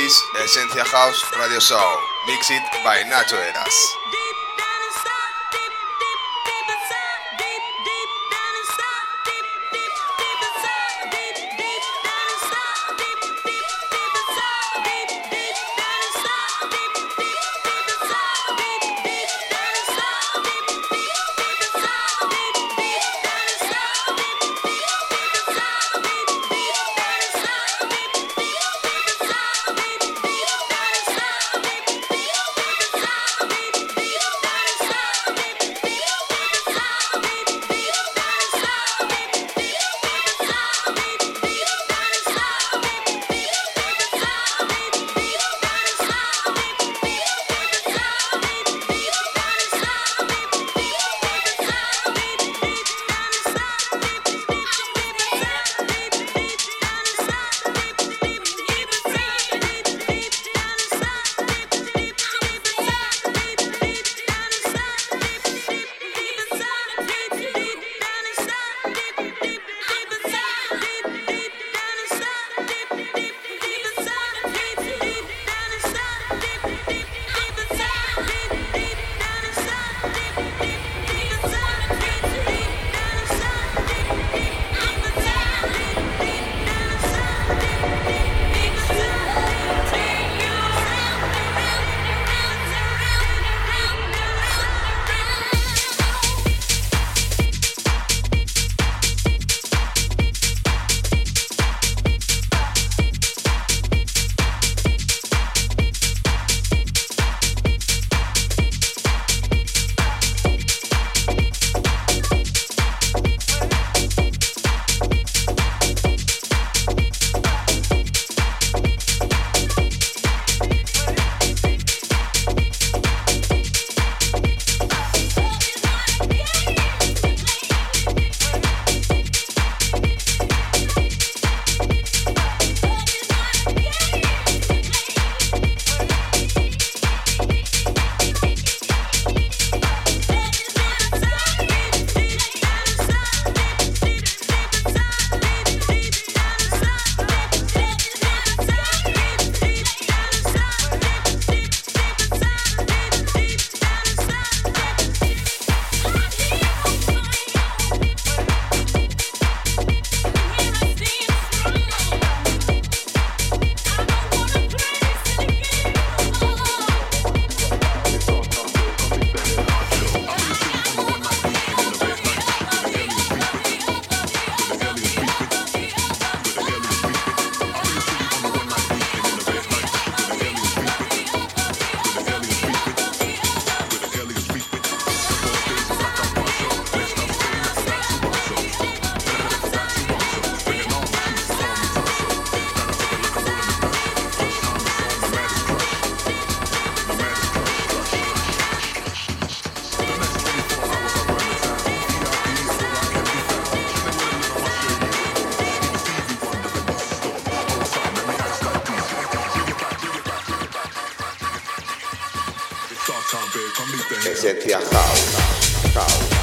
Esencia House Radio Show, mixed by Nacho Eras. Esencia House. House.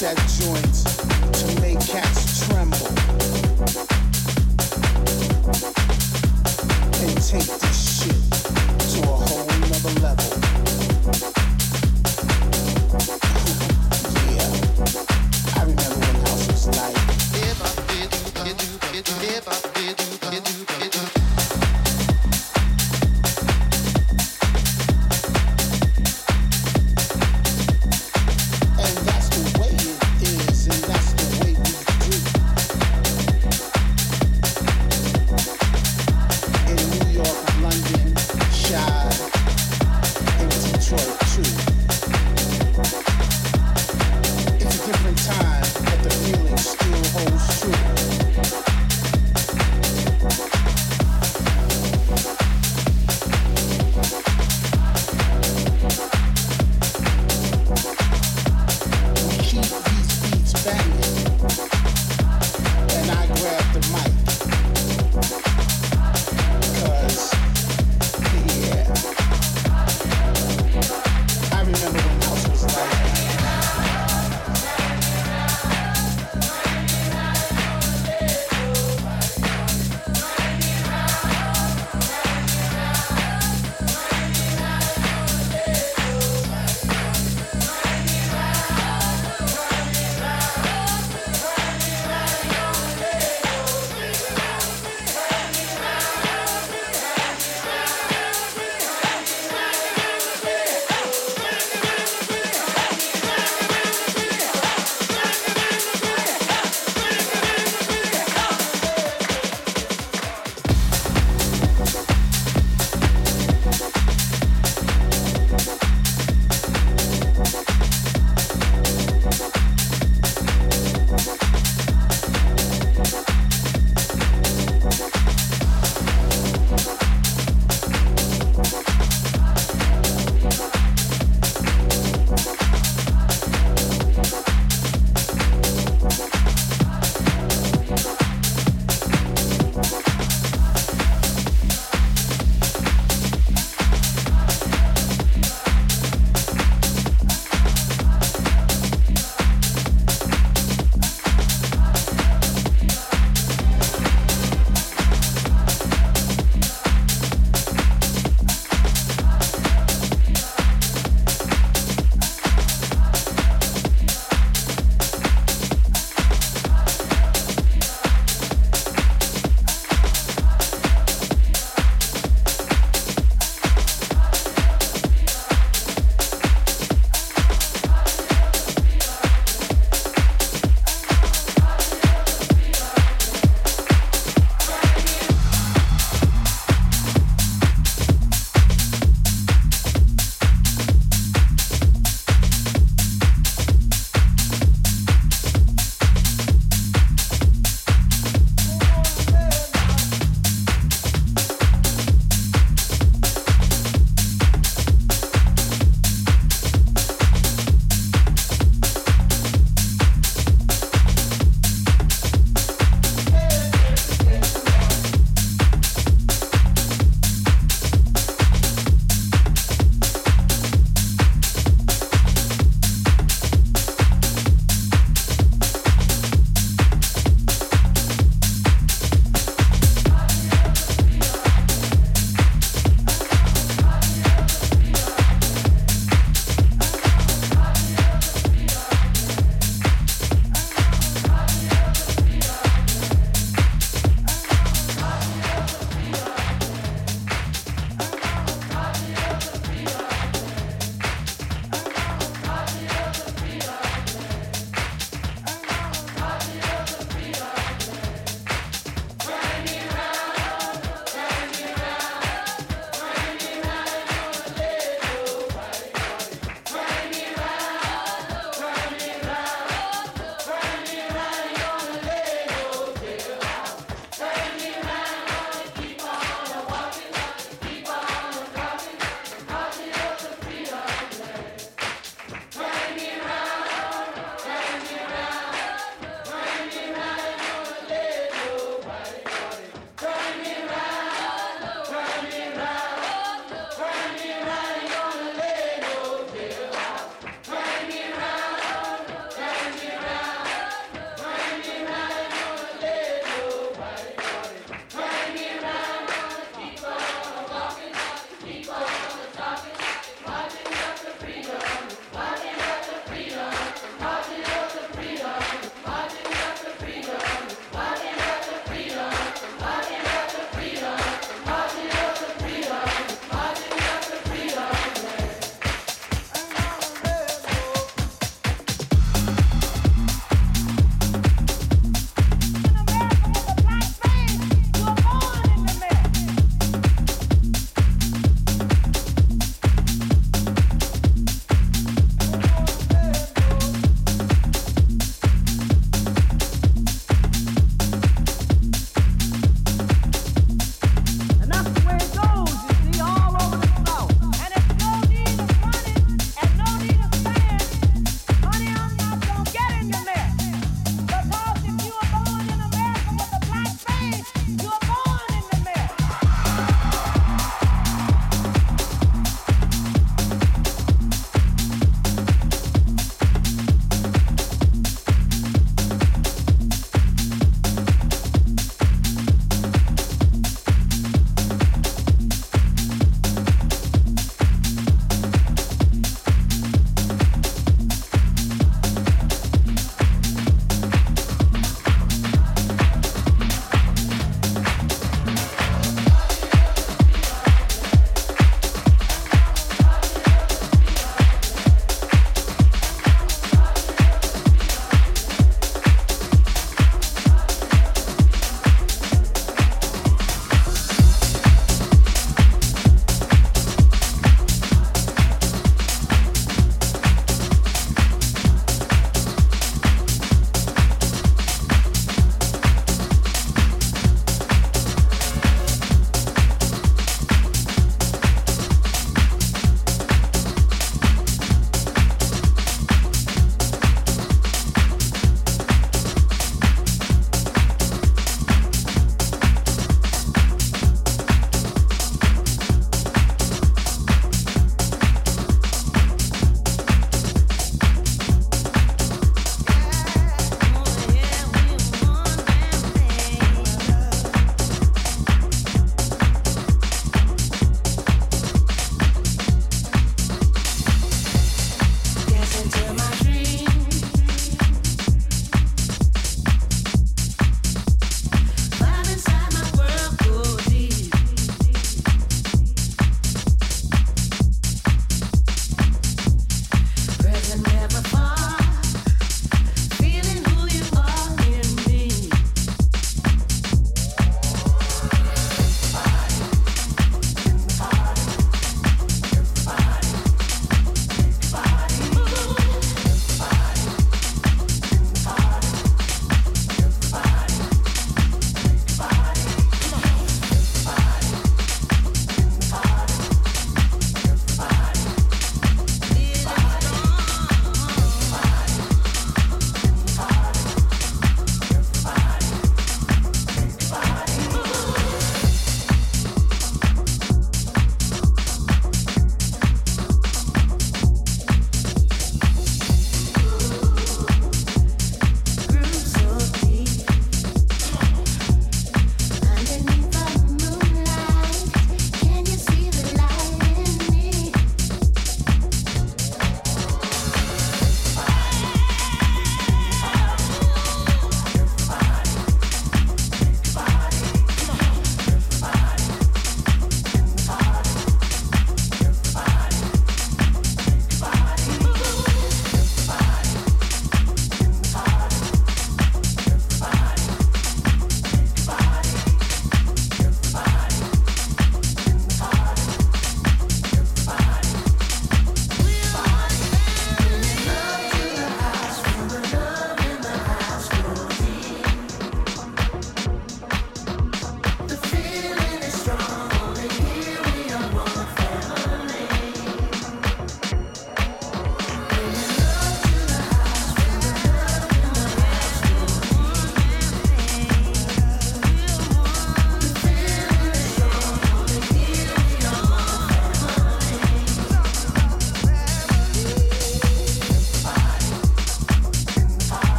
That joint to make cats tremble. And take this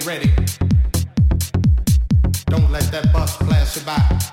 he blessed me that way.